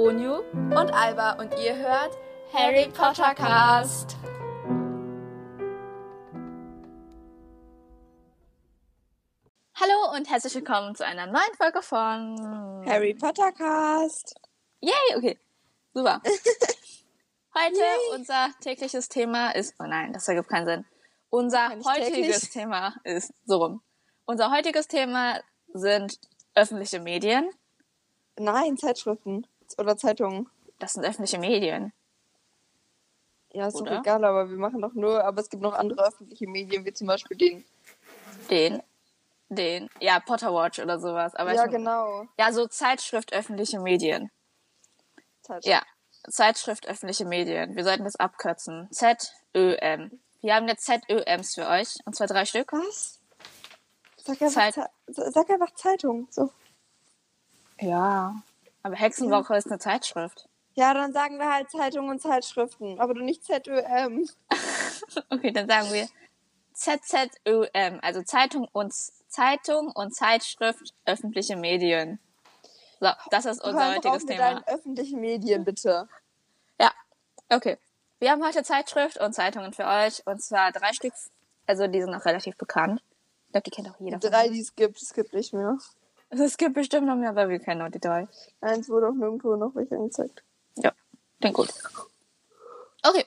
Onyu und Alba und ihr hört Harry Potter Cast. Hallo und herzlich willkommen zu einer neuen Folge von Harry Potter Cast. Yay, okay. Super. Heute Yay. unser tägliches Thema ist, oh nein, das ergibt keinen Sinn. Unser heutiges täglich? Thema ist so rum. Unser heutiges Thema sind öffentliche Medien. Nein, Zeitschriften oder Zeitungen. Das sind öffentliche Medien. Ja, ist doch egal, aber wir machen doch nur, aber es gibt noch andere öffentliche Medien, wie zum Beispiel den. Den. Den. Ja, Potterwatch oder sowas. Aber ja, genau. Ja, so Zeitschrift öffentliche Medien. Zeitschrift. Ja, Zeitschrift öffentliche Medien. Wir sollten das abkürzen. ZÖM. Wir haben jetzt ZÖMs für euch. Und zwar drei Stück. Was? Sag einfach, Zeit sag einfach Zeitung. So. Ja. Aber Hexenwoche ist eine Zeitschrift. Ja, dann sagen wir halt Zeitungen und Zeitschriften, aber du nicht ZÖM. okay, dann sagen wir ZZÖM, also Zeitung und Zeitung und Zeitschrift öffentliche Medien. So, das ist unser Hör heutiges Thema. Mit öffentlichen Medien, bitte. Ja, okay. Wir haben heute Zeitschrift und Zeitungen für euch und zwar drei Stück, also die sind auch relativ bekannt. Ich glaube, die kennt auch jeder. Drei, die es gibt, es gibt nicht mehr. Es gibt bestimmt noch mehr, aber wir kennen nur die drei. Eins wurde auch nirgendwo noch welche angezeigt. Ja, klingt gut. Okay.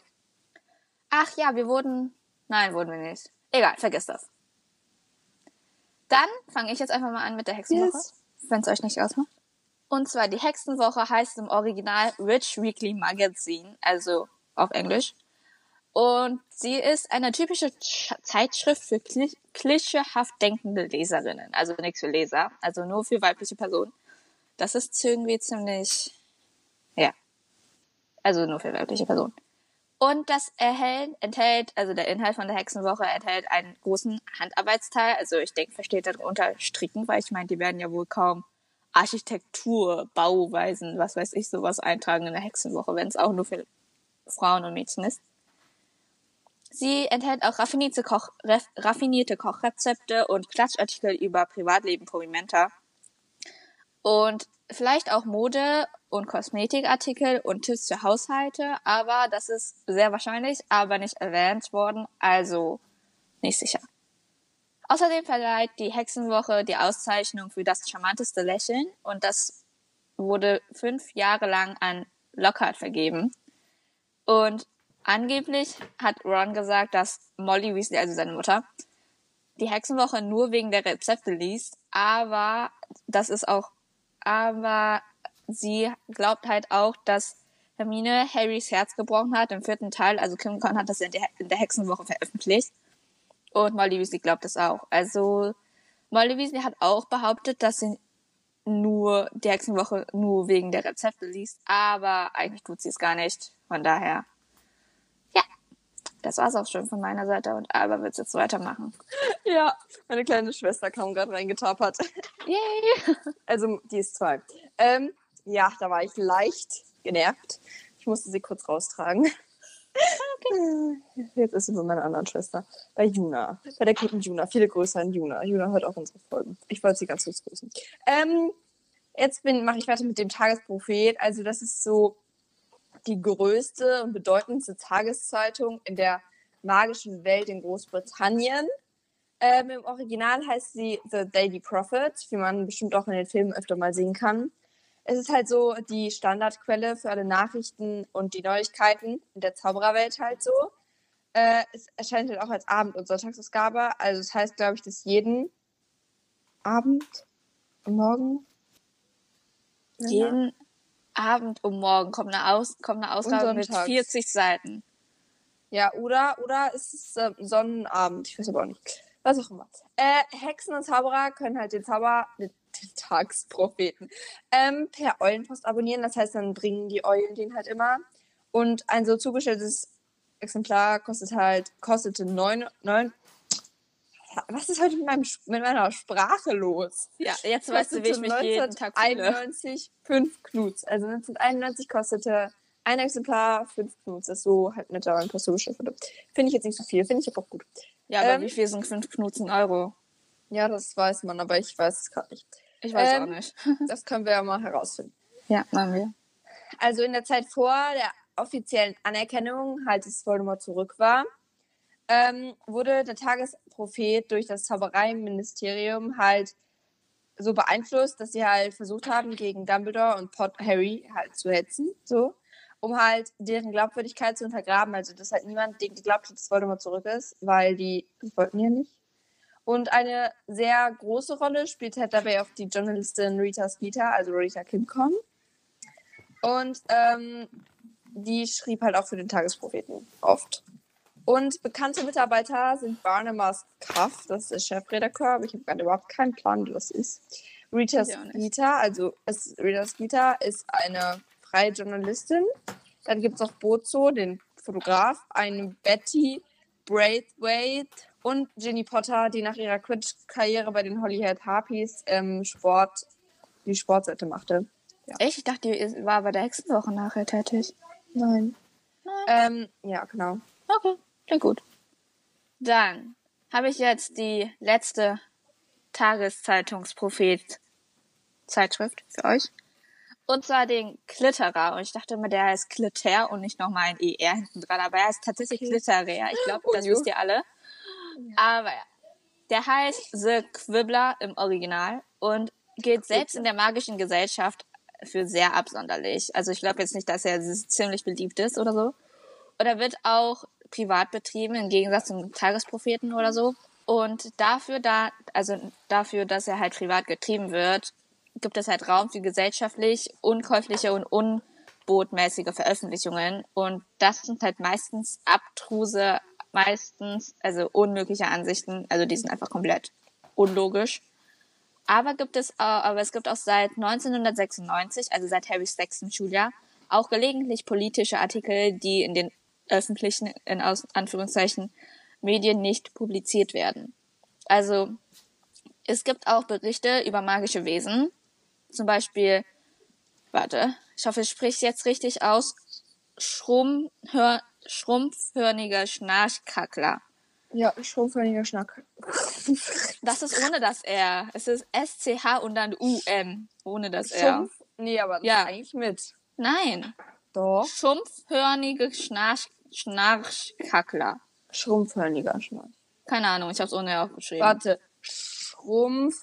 Ach ja, wir wurden. Nein, wurden wir nicht. Egal, vergiss das. Dann fange ich jetzt einfach mal an mit der Hexenwoche, yes. wenn es euch nicht ausmacht. Und zwar die Hexenwoche heißt im Original Rich Weekly Magazine, also auf Englisch. Und sie ist eine typische Zeitschrift für klischeehaft denkende Leserinnen. Also nichts für Leser, also nur für weibliche Personen. Das ist irgendwie ziemlich, ja. Also nur für weibliche Personen. Und das erhält, enthält, also der Inhalt von der Hexenwoche enthält einen großen Handarbeitsteil. Also ich denke, versteht darunter Stricken, weil ich meine, die werden ja wohl kaum Architektur, Bauweisen, was weiß ich, sowas eintragen in der Hexenwoche, wenn es auch nur für Frauen und Mädchen ist. Sie enthält auch raffinierte, Koch, raffinierte Kochrezepte und Klatschartikel über Privatleben prominenter. Und vielleicht auch Mode und Kosmetikartikel und Tipps für Haushalte, aber das ist sehr wahrscheinlich, aber nicht erwähnt worden, also nicht sicher. Außerdem verleiht die Hexenwoche die Auszeichnung für das charmanteste Lächeln und das wurde fünf Jahre lang an Lockhart vergeben. Und Angeblich hat Ron gesagt, dass Molly Weasley, also seine Mutter, die Hexenwoche nur wegen der Rezepte liest, aber das ist auch, aber sie glaubt halt auch, dass Hermine Harrys Herz gebrochen hat im vierten Teil, also Kim Con hat das in der, in der Hexenwoche veröffentlicht und Molly Weasley glaubt das auch. Also Molly Weasley hat auch behauptet, dass sie nur die Hexenwoche nur wegen der Rezepte liest, aber eigentlich tut sie es gar nicht. Von daher das war's auch schon von meiner Seite und Alba wird jetzt weitermachen. Ja, meine kleine Schwester kam gerade reingetapert. Yay! Also, die ist zwei. Ähm, ja, da war ich leicht genervt. Ich musste sie kurz raustragen. Okay. Jetzt ist sie bei meiner anderen Schwester. Bei Juna. Bei der guten Juna. Viele Grüße an Juna. Juna hört auch unsere Folgen. Ich wollte sie ganz kurz grüßen. Ähm, jetzt mache ich weiter mit dem Tagesprophet. Also, das ist so die größte und bedeutendste Tageszeitung in der magischen Welt in Großbritannien. Ähm, Im Original heißt sie The Daily Prophet, wie man bestimmt auch in den Filmen öfter mal sehen kann. Es ist halt so die Standardquelle für alle Nachrichten und die Neuigkeiten in der Zaubererwelt halt so. Äh, es erscheint halt auch als Abend- und Sonntagsausgabe. Also es das heißt, glaube ich, dass jeden Abend Morgen. Jeden, Abend um morgen kommt eine, Aus kommt eine Ausgabe mit 40 Seiten. Ja, oder, oder ist es äh, Sonnenabend? Ich weiß aber auch nicht. Was auch immer. Äh, Hexen und Zauberer können halt den Zauber, den, den Tagspropheten, ähm, per Eulenpost abonnieren. Das heißt, dann bringen die Eulen den halt immer. Und ein so zugestelltes Exemplar kostet halt, kostete 9, 9, was ist heute mit, meinem, mit meiner Sprache los? Ja, jetzt weißt du, wie ich mich jeden Tag fühle. 91 5 Knuts. Also 1991 kostete ein Exemplar 5 Knuts. Das ist so halt mit der Post zugestellt wurde. Finde ich jetzt nicht so viel. Finde ich aber auch gut. Ja, aber ähm, wie viel sind 5 Knuts in Euro? Ja, das weiß man, aber ich weiß es gerade nicht. Ich weiß ähm, auch nicht. das können wir ja mal herausfinden. Ja, machen wir. also in der Zeit vor der offiziellen Anerkennung halt des Voldemort zurück war, ähm, wurde der Tagesprophet durch das Zaubereiministerium halt so beeinflusst, dass sie halt versucht haben, gegen Dumbledore und Pot Harry halt zu hetzen, so, um halt deren Glaubwürdigkeit zu untergraben. Also, dass halt niemand geglaubt hat, dass Voldemort zurück ist, weil die wollten ja nicht. Und eine sehr große Rolle spielt halt dabei auch die Journalistin Rita Skeeter, also Rita Kimcom. Und ähm, die schrieb halt auch für den Tagespropheten oft. Und bekannte Mitarbeiter sind Barnabas Kraft, das ist der Chefredakteur, aber ich habe gerade überhaupt keinen Plan, wie das ist. Rita. Skeeter, also es, Rita Skeeter ist eine freie Journalistin. Dann gibt es auch Bozo, den Fotograf, eine Betty Braithwaite und Ginny Potter, die nach ihrer Quidditch-Karriere bei den Holyhead Harpies ähm, Sport, die Sportseite machte. Echt? Ich dachte, die war bei der Hexenwoche nachher tätig. Nein. Nein. Ähm, ja, genau. Okay, klingt gut. Dann habe ich jetzt die letzte Tageszeitungsprophet-Zeitschrift für euch. Und zwar den Klitterer. Und ich dachte immer, der heißt Klitter und nicht nochmal ein ER hinten dran. Aber er ist tatsächlich Okay. Klitterer. Ich glaube, das wisst ihr alle. Aber ja. Der heißt The Quibbler im Original und gilt selbst in der magischen Gesellschaft für sehr absonderlich. Also ich glaube jetzt nicht, dass er ziemlich beliebt ist oder so. Oder wird auch privat betrieben, im Gegensatz zum Tagespropheten oder so. Und dafür, da, also dafür, dass er halt privat getrieben wird, gibt es halt Raum für gesellschaftlich unkäufliche und unbotmäßige Veröffentlichungen. Und das sind halt meistens abtruse, meistens, also unmögliche Ansichten. Also die sind einfach komplett unlogisch. Aber gibt es, äh, aber es gibt auch seit 1996, also seit Harrys sechsten Schuljahr, auch gelegentlich politische Artikel, die in den öffentlichen, in Anführungszeichen, Medien nicht publiziert werden. Also, es gibt auch Berichte über magische Wesen. Zum Beispiel, warte, ich hoffe, ich spreche jetzt richtig aus, Schrumpfhör, schrumpfhörniger Schnarchkackler. Ja, schrumpfhörniger Schnack. Das ist ohne das R. Es ist S-C-H und dann U-M. Ohne das R. Schrumpf? Nee, aber das Ja. ist eigentlich mit. Nein. Doch. Schumpfhörnige Schnarch Schnarchkackler. Schrumpfhörniger Schnack. Keine Ahnung, ich habe es ohne R aufgeschrieben. Warte. Schrumpf.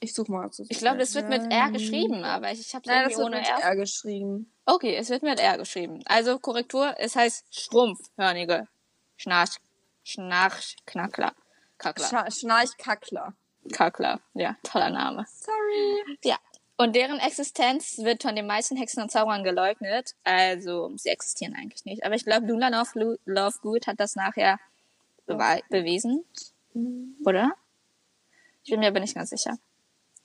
Ich such mal. das Ich glaube, das wird mit R geschrieben, aber ich, ich habe es Nein, das wird ohne mit R. R geschrieben. Okay, es wird mit R geschrieben. Also Korrektur, es heißt Schrumpfhörnige Schnarch Schnarchknackler. Kackler. Scha Schnarchkackler. Kackler. Ja, toller Name. Sorry. Ja. Und deren Existenz wird von den meisten Hexen und Zauberern geleugnet. Also, sie existieren eigentlich nicht. Aber ich glaube, Luna Love, Lovegood hat das nachher bewe- bewiesen. Oder? Ich bin mir aber nicht ganz sicher.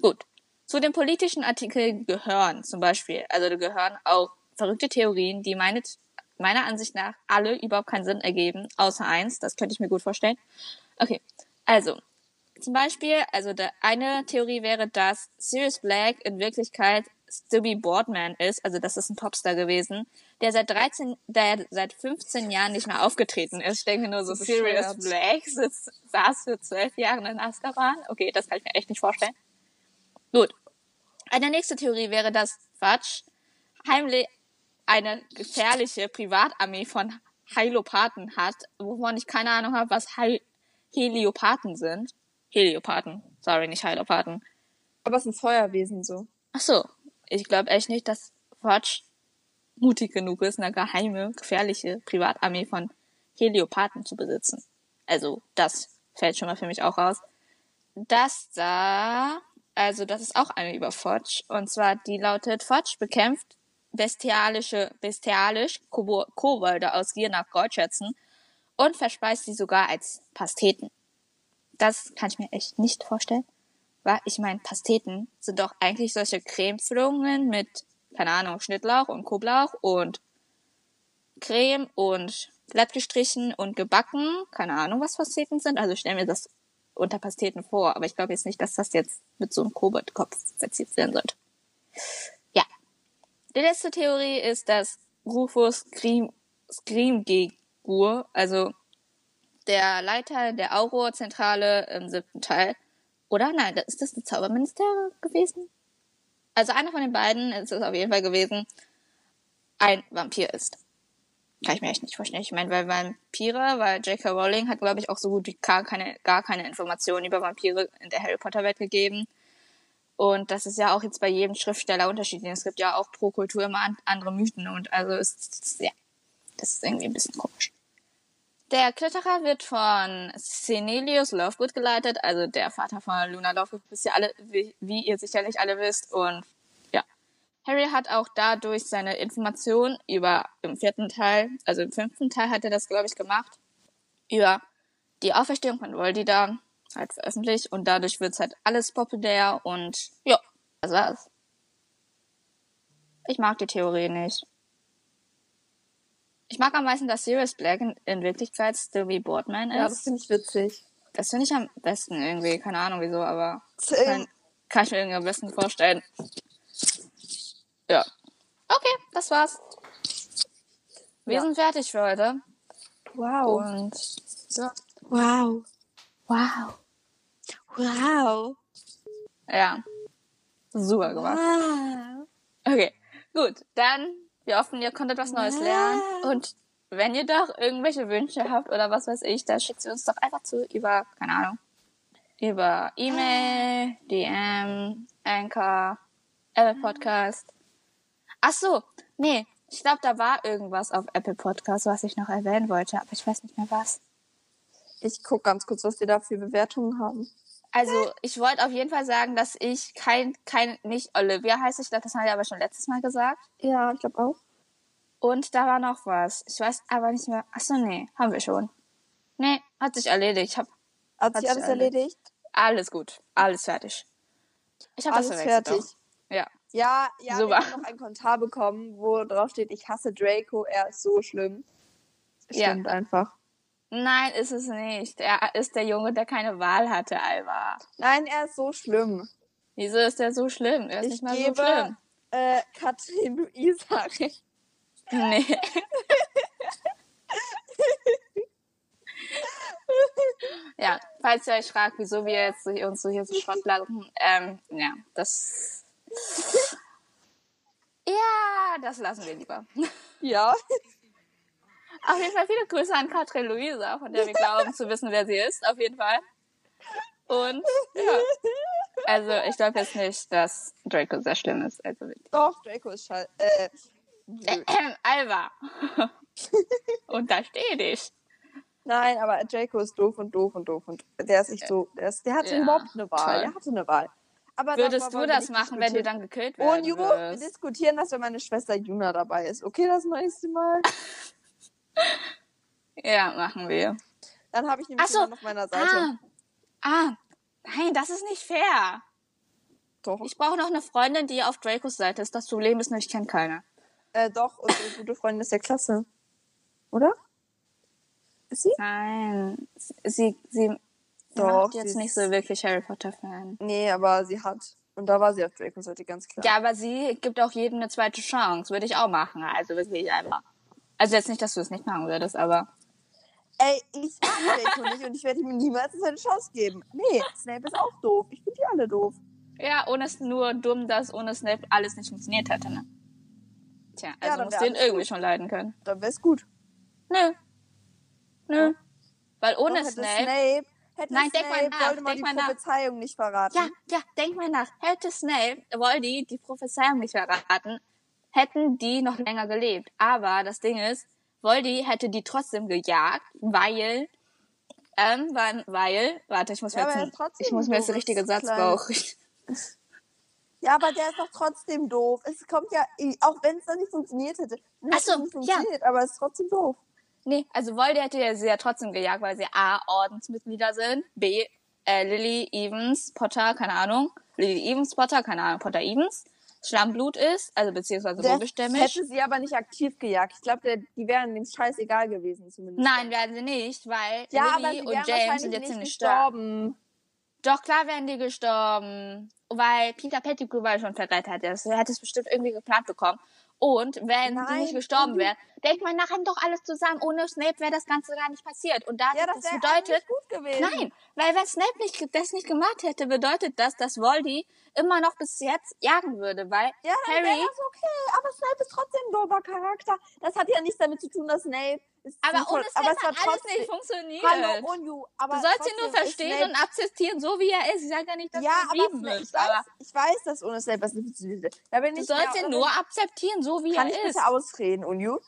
Gut. Zu den politischen Artikeln gehören zum Beispiel, also da gehören auch verrückte Theorien, die meine, meiner Ansicht nach alle überhaupt keinen Sinn ergeben, außer eins, das könnte ich mir gut vorstellen. Okay, also, zum Beispiel, also der eine Theorie wäre, dass Sirius Black in Wirklichkeit Stubby Boardman ist, also das ist ein Popstar gewesen, der seit 13, der seit 15 Jahren nicht mehr aufgetreten ist. Ich denke nur so, Sirius. Black sitzt, saß für zwölf Jahre in Azkaban. Okay, das kann ich mir echt nicht vorstellen. Gut. Eine nächste Theorie wäre, dass Fudge heimlich eine gefährliche Privatarmee von Heilopathen hat, wovon ich keine Ahnung habe, was Heil Heliopathen sind. Heliopathen. Sorry, nicht Heilopathen. Aber es ein Feuerwesen so. Ach so. Ich glaube echt nicht, dass Fudge mutig genug ist, eine geheime, gefährliche Privatarmee von Heliopathen zu besitzen. Also, das fällt schon mal für mich auch raus. Das da, also das ist auch eine über Fudge. Und zwar, die lautet, Fudge bekämpft bestialische, bestialisch Kobo- Kobolde aus Gier nach Goldschätzen und verspeist sie sogar als Pasteten. Das kann ich mir echt nicht vorstellen. Weil ich meine, Pasteten sind doch eigentlich solche Cremefüllungen mit, keine Ahnung, Schnittlauch und Knoblauch und Creme und glatt gestrichen und gebacken. Keine Ahnung, was Pasteten sind. Also ich stelle mir das unter Pasteten vor, aber ich glaube jetzt nicht, dass das jetzt mit so einem Koboldkopf verziert werden sollte. Ja. Die letzte Theorie ist, dass Rufus Scream, Screamgegur, also der Leiter der Auror-Zentrale im siebten Teil, oder nein, ist das die Zauberminister gewesen? Also einer von den beiden ist es auf jeden Fall gewesen, ein Vampir ist. Kann ich mir echt nicht vorstellen. Ich meine, weil Vampire, weil J.K. Rowling hat, glaube ich, auch so gut wie gar keine, gar keine Informationen über Vampire in der Harry Potter Welt gegeben. Und das ist ja auch jetzt bei jedem Schriftsteller unterschiedlich. Es gibt ja auch pro Kultur immer andere Mythen und also ist, ja, das ist irgendwie ein bisschen komisch. Der Kletterer wird von Senelius Lovegood geleitet, also der Vater von Luna Lovegood, wisst ihr alle, wie, wie ihr sicherlich alle wisst. Und ja, Harry hat auch dadurch seine Informationen über im vierten Teil, also im fünften Teil hat er das, glaube ich, gemacht, über die Auferstehung von da halt veröffentlicht und dadurch wird's halt alles populär und ja, das war's. Ich mag die Theorie nicht. Ich mag am meisten, dass Sirius Black in, in Wirklichkeit Sylvie Boardman ist. Ja, das finde ich witzig. Das finde ich am besten irgendwie. Keine Ahnung wieso, aber kann, kann ich mir irgendwie am besten vorstellen. Ja. Okay, das war's. Wir Ja. sind fertig für heute. Wow. Und ja. Wow. Wow. Wow. Ja. Super gemacht. Wow. Okay, gut. Dann, wir hoffen, ihr konntet was Neues lernen. Und wenn ihr doch irgendwelche Wünsche habt oder was weiß ich, dann schickt sie uns doch einfach zu über, keine Ahnung, über E-Mail, DM, Anchor, Apple Podcast. Ach so, nee, ich glaube, da war irgendwas auf Apple Podcast, was ich noch erwähnen wollte, aber ich weiß nicht mehr was. Ich guck ganz kurz, was wir da für Bewertungen haben. Also, ich wollte auf jeden Fall sagen, dass ich kein, kein, nicht Olivia heiße, ich glaube, das haben wir aber schon letztes Mal gesagt. Ja, ich glaube auch. Und da war noch was. Ich weiß aber nicht mehr. Achso, nee, haben wir schon. Nee, hat sich erledigt. Ich hab Hat Hat sich alles erledigt. erledigt? alles gut. Alles fertig. Ich habe das Alles verwechselt. fertig. Auch. Ja. Ja, ja, Super. wir haben noch einen Kommentar bekommen, wo drauf steht, ich hasse Draco, er ist so schlimm. Das Ja. Stimmt einfach. Nein, ist es nicht. Er ist der Junge, der keine Wahl hatte, Alva. Nein, er ist so schlimm. Wieso ist der so schlimm? Er ist Ich nicht mal gebe so schlimm. äh, Katrin Luisa recht. Nee. ja, falls ihr euch fragt, wieso wir jetzt uns so hier so Schrott lassen, ähm, ja, das. Ja, das lassen wir lieber. Ja. Auf jeden Fall viele Grüße an Katrin Luisa, von der wir glauben zu wissen, wer sie ist, auf jeden Fall. Und ja. Also ich glaube jetzt nicht, dass Draco sehr schlimm ist. Also. Doch, Draco ist scheiße. Äh, blöd. Ähm, Alva. Untersteh dich. Nein, aber Draco ist doof und doof und doof und der ist nicht so. Der, ist, der hatte Ja, überhaupt eine Wahl. toll. Der hatte eine Wahl. Aber Würdest du wir das machen, wenn du dann gekillt Und werden Ju, wir wirst? diskutieren das, wenn meine Schwester Juna dabei ist. Okay, das nächste Mal. Ja, machen wir. Dann habe ich nämlich so. auf meiner Seite. Ah, ah, nein, das ist nicht fair. Doch, Ich brauche noch eine Freundin, die auf Dracos Seite ist. Das Problem ist nur, ich kenne keine. äh, doch, unsere gute Freundin ist der Klasse. Oder? Ist sie? Nein, sie, sie Doch, macht jetzt nicht so wirklich Harry Potter Fan. Nee, aber sie hat. Und da war sie auf Dracos Seite, ganz klar. Ja, aber sie gibt auch jedem eine zweite Chance. Würde ich auch machen. Also wirklich einfach. Also jetzt nicht, dass du es nicht machen würdest, aber. Ey, ich mag Draco nicht und ich werde ihm niemals eine Chance geben. Nee, Snape ist auch doof. Ich finde die alle doof. Ja, ohne es nur dumm, dass ohne Snape alles nicht funktioniert hätte, ne? Tja, Ja, also dann muss den irgendwie gut. schon leiden können. Dann wär's gut. Nö. Nö. Weil ohne Doch, hätte Snape. Snape hätte Nein, denk Snape mal nach, Voldemort denk die mal nach. Prophezeiung nicht verraten. Ja, ja, denk mal nach. Hätte Snape Voldy die Prophezeiung nicht verraten, hätten die noch länger gelebt. Aber das Ding ist, Voldy hätte die trotzdem gejagt, weil, ähm, weil, weil, warte, ich muss mir Ja, jetzt, ich muss mir jetzt den richtigen Satz brauchen. Ja, aber der ist doch trotzdem doof. Es kommt ja, auch wenn es dann nicht funktioniert hätte. Dann Ach hätte so, es nicht ja. funktioniert, aber es ist trotzdem doof. Nee, also Voldy hätte ja sie ja trotzdem gejagt, weil sie A, Ordensmitglieder sind, B, äh, Lily Evans Potter, keine Ahnung, Lily Evans Potter, keine Ahnung, Potter Evans, Schlammblut ist, also beziehungsweise robischstämmig. hätte sie aber nicht aktiv gejagt. Ich glaube, die wären dem scheißegal gewesen zumindest. Nein, werden sie nicht, weil ja, Lily sie und wären James sind jetzt nicht ziemlich stark. gestorben. Doch, klar werden die gestorben. weil Peter Pettigrew war schon verrettet. Er hätte es bestimmt irgendwie geplant bekommen. Und wenn Nein, nicht gestorben wären, denkt man nachher doch alles zusammen. Ohne Snape wäre das Ganze gar nicht passiert. Und da, Ja, das, das wäre bedeutet, eigentlich gut gewesen. nein, weil wenn Snape nicht, das nicht gemacht hätte, bedeutet das, dass Voldy immer noch bis jetzt jagen würde, weil Ja, Harry, das okay. Aber Snape ist trotzdem ein doofer Charakter. Das hat ja nichts damit zu tun, dass Snape aber sinnvoll, ohne Snape aber es hat alles nicht funktioniert. Hallo, Onyu, aber du sollst ihn nur verstehen und akzeptieren, so wie er ist. Ich sage ja nicht, dass ja, du lieben willst, ich, weiß, aber ich weiß, dass ohne Snape was nicht funktioniert. Da bin du ich sollst ihn nur akzeptieren, so wie Kann er ich ist. bitte ausreden, Unju?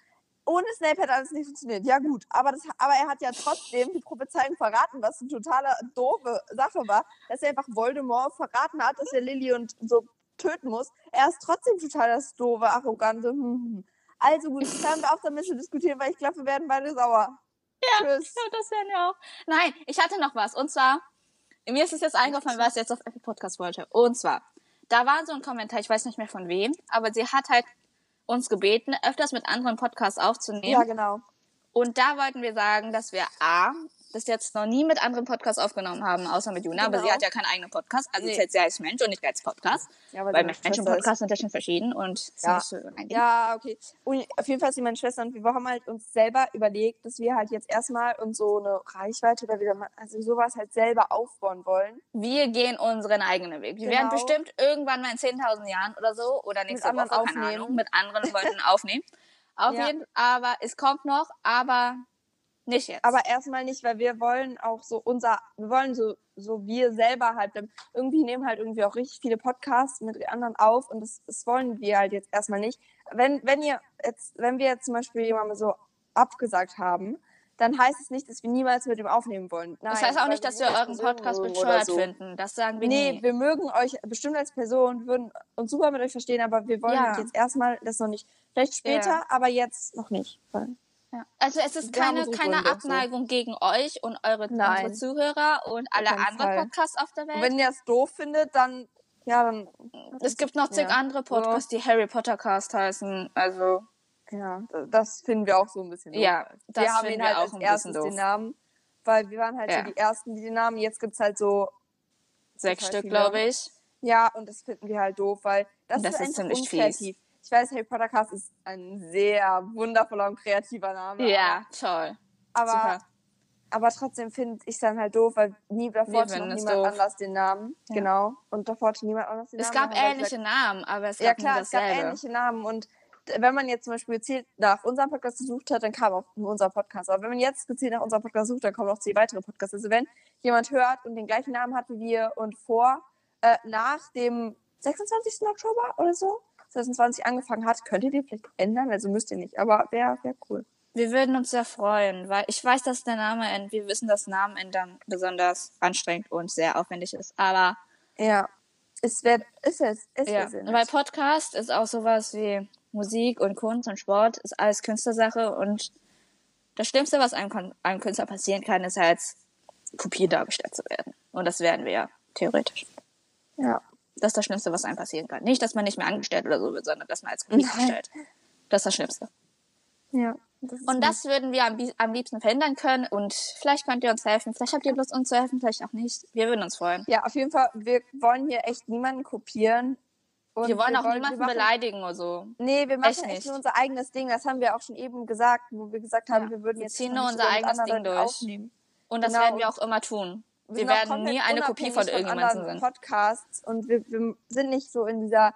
Ohne Snape hätte alles nicht funktioniert. Ja gut, aber, das, aber er hat ja trotzdem die Prophezeiung verraten, was eine totale doofe Sache war, dass er einfach Voldemort verraten hat, dass er Lilly und so töten muss. Er ist trotzdem total das doofe, arrogante. hm, hm. Also gut, hören wir auf damit zu diskutieren, weil ich glaube, wir werden beide sauer. Ja. Tschüss. Ja, das wären wir auch. Nein, ich hatte noch was. Und zwar, mir ist es jetzt eingefallen, was ich jetzt auf Apple Podcast wollte. Und zwar, da war so ein Kommentar, ich weiß nicht mehr von wem, aber sie hat halt uns gebeten, öfters mit anderen Podcasts aufzunehmen. Ja, genau. Und da wollten wir sagen, dass wir A, bis jetzt noch nie mit anderen Podcasts aufgenommen haben, außer mit Juna, aber Genau. sie hat ja keinen eigenen Podcast, also Nee. zählt sie als Mensch und nicht als Podcast. Ja, weil sie Mensch und. Podcast sind ja schon verschieden und Ja. so. Ja, okay. Und auf jeden Fall sind meine Schwester und wir haben halt uns selber überlegt, dass wir halt jetzt erstmal uns so eine Reichweite oder wieder mal, also sowas halt selber aufbauen wollen. Wir gehen unseren eigenen Weg. Wir werden Genau. bestimmt irgendwann mal in 10.000 Jahren oder so oder nächste anderen Woche, keine aufnehmen. Ahnung, mit anderen Leuten aufnehmen. Auf Ja. jeden aber es kommt noch, aber nicht jetzt. Aber erstmal nicht, weil wir wollen auch so unser, wir wollen so, so wir selber halt, irgendwie nehmen halt irgendwie auch richtig viele Podcasts mit anderen auf und das, das wollen wir halt jetzt erstmal nicht. Wenn, wenn ihr jetzt, wenn wir jetzt zum Beispiel jemanden so abgesagt haben, dann heißt es nicht, dass wir niemals mit ihm aufnehmen wollen. Nein, das heißt auch nicht, dass wir euren Podcast bescheuert oder so. finden. Das sagen wir Nee, nie. wir mögen euch bestimmt als Person, würden uns super mit euch verstehen, aber wir wollen Ja. jetzt erstmal das noch nicht. Vielleicht später, Ja. aber jetzt noch nicht. Weil- Ja. Also es ist Wir keine, keine Gründe, so. Abneigung gegen euch und eure Nein. Zuhörer und alle anderen Fall. Podcasts auf der Und Welt. wenn ihr es doof findet, dann, ja, dann, es gibt noch zig Ja. andere Podcasts, die Harry Potter Cast heißen. Also ja, das finden wir auch so ein bisschen doof. ja, das wir haben finden ihn wir halt auch als erstes doof. den Namen, weil wir waren halt Ja. so die Ersten, die den Namen, jetzt gibt's halt so, Sechs total Stück, glaube ich. ja, und das finden wir halt doof, weil das, Das ist, ist ziemlich unkreativ. Ich weiß, Harry Potter Cast ist ein sehr wundervoller und kreativer Name. Ja, toll. aber, Super. aber, trotzdem finde ich es dann halt doof, weil nie davor hatte es niemand doof. anders den Namen. Ja. Genau. Und davor hatte niemand anders den Es Namen. gab haben wir ähnliche gesagt, Namen, aber es gab Ja klar, es gab ähnliche Namen und wenn man jetzt zum Beispiel gezielt nach unserem Podcast gesucht hat, dann kam auch nur unser Podcast. Aber wenn man jetzt gezielt nach unserem Podcast sucht, dann kommen auch zehn weitere Podcasts. Also wenn jemand hört und den gleichen Namen hat wie wir und vor, äh, nach dem 26. Oktober oder so, 2020 angefangen hat, könnt ihr den vielleicht ändern. Also müsst ihr nicht, aber wäre wär cool. Wir würden uns sehr freuen, weil ich weiß, dass der Name, wir wissen, dass Namen ändern besonders anstrengend und sehr aufwendig ist. Aber Ja. Es wird, ist es, ist ja, es. weil Podcast ist auch sowas wie Musik und Kunst und Sport, ist alles Künstlersache und das Schlimmste, was einem, einem Künstler passieren kann, ist als Kopie dargestellt zu werden. Und das werden wir ja, theoretisch. Ja. Das ist das Schlimmste, was einem passieren kann. Nicht, dass man nicht mehr angestellt oder so wird, sondern dass man als Nein. angestellt. Das ist das Schlimmste. Ja. Das Und das würden wir am, am liebsten verhindern können. Und vielleicht könnt ihr uns helfen. Vielleicht habt ihr Lust, uns zu helfen, vielleicht auch nicht. Wir würden uns freuen. Ja, auf jeden Fall, wir wollen hier echt niemanden kopieren. Wir wollen auch wir niemanden machen- beleidigen oder so. Nee, wir machen Echt echt, nur unser eigenes Ding. Das haben wir auch schon eben gesagt, wo wir gesagt haben, Ja, wir würden wir jetzt ziehen nicht nur unser eigenes Ding durch. Aufnehmen. Und das Genau, werden wir auch immer tun. Wir, sind werden nie eine Kopie unabhängig von irgendjemandem sein. Podcasts und wir, wir sind nicht so in dieser,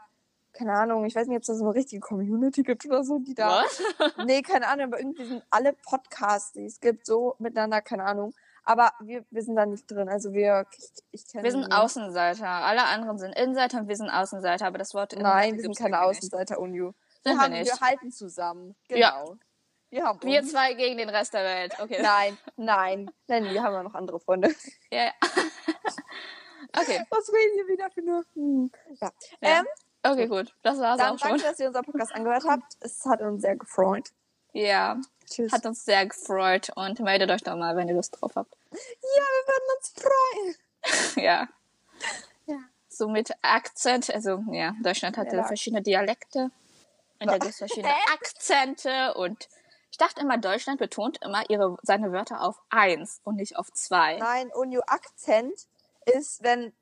keine Ahnung, ich weiß nicht, ob es da so eine richtige Community gibt oder so, die da. Nee, keine Ahnung, aber irgendwie sind alle Podcasts, die es gibt, so miteinander, keine Ahnung. Aber wir, wir sind da nicht drin. Also wir, ich, ich kenne Wir sind Außenseiter. Alle anderen sind Insider und wir sind Außenseiter. Aber das Wort Nein, wir sind keine. Außenseiter, Unju. Sind Wir, haben, wir halten zusammen. Ja. Wir haben Wir zwei gegen den Rest der Welt. Okay. Nein, nein, nein, wir haben ja noch andere Freunde. Ja, ja. okay. Was reden wir wieder für nur? Hm. Ja. Ja. Ähm, Okay, gut. Das war's dann auch schon. danke, dass ihr unseren Podcast angehört habt. Es hat uns sehr gefreut. Ja. Tschüss. Hat uns sehr gefreut und meldet euch doch mal, wenn ihr Lust drauf habt. ja, wir würden uns freuen. Ja. Ja. So mit Akzent, also ja, Deutschland hatte Ja. verschiedene Dialekte und da gibt es verschiedene? Akzente und ich dachte immer, Deutschland betont immer ihre, seine Wörter auf eins und nicht auf zwei. Nein, Unju Akzent ist, wenn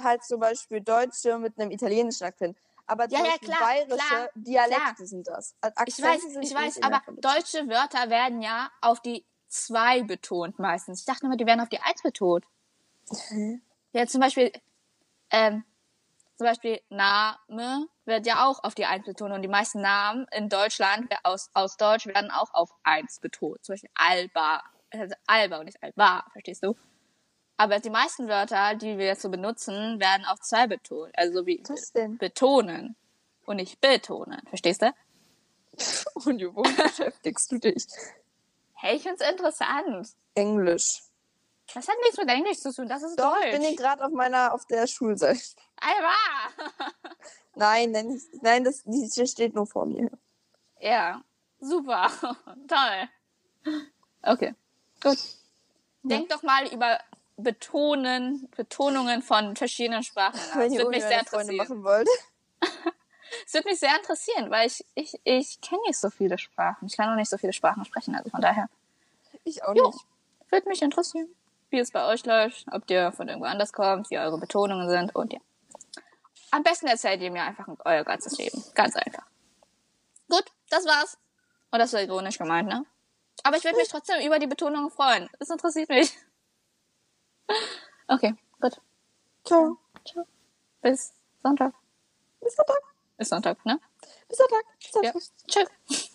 halt zum Beispiel Deutsche mit einem italienischen Akzent. Aber Ja, ja, klar, bayerische klar, Dialekte klar. sind das. Ich Akzente weiß, sind ich weiß, in aber der Phonitik. deutsche Wörter werden ja auf die 2 betont meistens. Ich dachte immer, die werden auf die 1 betont. Ja, zum Beispiel, ähm, zum Beispiel Name wird ja auch auf die 1 betont und die meisten Namen in Deutschland aus, aus Deutsch werden auch auf 1 betont. Zum Beispiel Alba, also Alba und nicht Alba, verstehst du? Aber die meisten Wörter, die wir jetzt so benutzen, werden auf 2 betont. Also so wie Was denn? betonen und nicht betonen. Verstehst du? Und womit beschäftigst du dich? Hey, ich find's interessant. Englisch. Das hat nichts mit Englisch zu tun, das ist Doch, Deutsch. ich bin hier gerade auf meiner, auf der Schulseite. Alba! Nein, nein, nein, das, die steht nur vor mir. Ja, super. Toll. Okay, gut. Denk doch mal über Betonen, Betonungen von verschiedenen Sprachen. nach. Wenn Das ihr würde mich sehr interessieren. machen wollt. Es würde mich sehr interessieren, weil ich, ich, ich kenne nicht so viele Sprachen. Ich kann auch nicht so viele Sprachen sprechen, also von daher Ich auch Jo. nicht. würde mich interessieren, wie es bei euch läuft, ob ihr von irgendwo anders kommt, wie eure Betonungen sind und ja. Am besten erzählt ihr mir einfach euer ganzes Leben. Ganz einfach. Gut, das war's. Und das war ironisch gemeint, ne? Aber ich würde mich trotzdem über die Betonungen freuen. Das interessiert mich. Okay, gut. Ciao. Ciao. Bis Sonntag. Bis Sonntag. Ist Sonntag, ne? Bis Sonntag. Bis Ja. Sonntag. Tschüss.